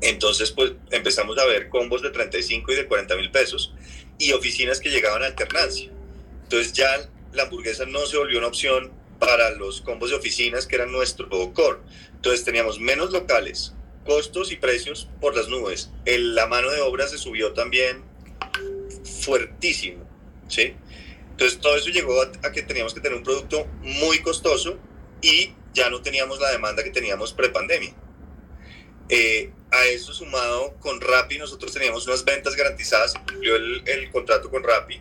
Entonces, pues empezamos a ver combos de 35 y de 40 mil pesos y oficinas que llegaban a alternancia. Entonces ya la hamburguesa no se volvió una opción para los combos de oficinas que eran nuestro core. Entonces teníamos menos locales, costos y precios por las nubes. El, la mano de obra se subió también fuertísimo, ¿sí? Entonces todo eso llegó a, que teníamos que tener un producto muy costoso y ya no teníamos la demanda que teníamos pre-pandemia. Eh, a eso sumado con Rappi, nosotros teníamos unas ventas garantizadas, cumplió el, el contrato con Rappi,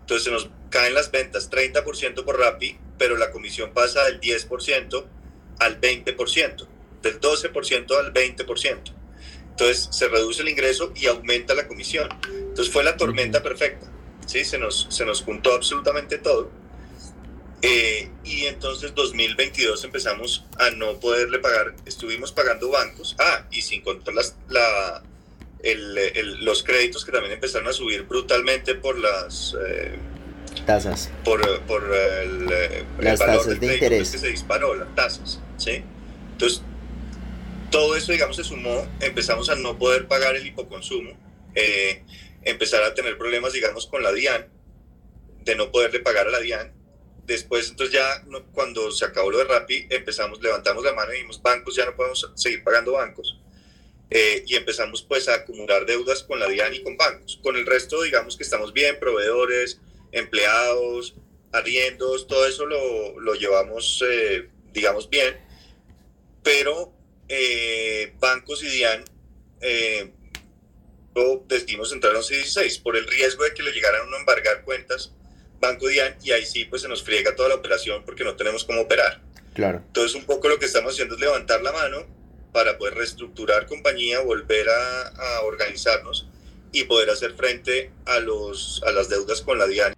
entonces se nos caen las ventas 30% por Rappi, pero la comisión pasa del 10% al 20%, del 12% al 20%. Entonces se reduce el ingreso y aumenta la comisión. Entonces fue la tormenta perfecta, ¿sí? Se nos, se nos juntó absolutamente todo. Eh, y entonces 2022 empezamos a no poderle pagar, estuvimos pagando bancos, ah, y sin contar las, la, el, los créditos que también empezaron a subir brutalmente por las... Eh, tasas. Por, por el, eh, las tasas de interés. Que se disparó, las tasas, ¿sí? Entonces, todo eso, digamos, se sumó, empezamos a no poder pagar el hipoconsumo, eh, empezar a tener problemas, digamos, con la DIAN, de no poderle pagar a la DIAN. Después, entonces ya cuando se acabó lo de Rappi, empezamos, levantamos la mano y dijimos, bancos, ya no podemos seguir pagando bancos. Eh, y empezamos pues a acumular deudas con la DIAN y con bancos. Con el resto, digamos que estamos bien, proveedores, empleados, arriendos, todo eso lo, lo llevamos, eh, digamos, bien, pero eh, bancos y DIAN decidimos entrar en 16 por el riesgo de que le llegaran a embargar cuentas Banco DIAN y ahí sí pues se nos friega toda la operación porque no tenemos cómo operar. Claro. Entonces un poco lo que estamos haciendo es levantar la mano para poder reestructurar compañía, volver a, organizarnos y poder hacer frente a, los, a las deudas con la DIAN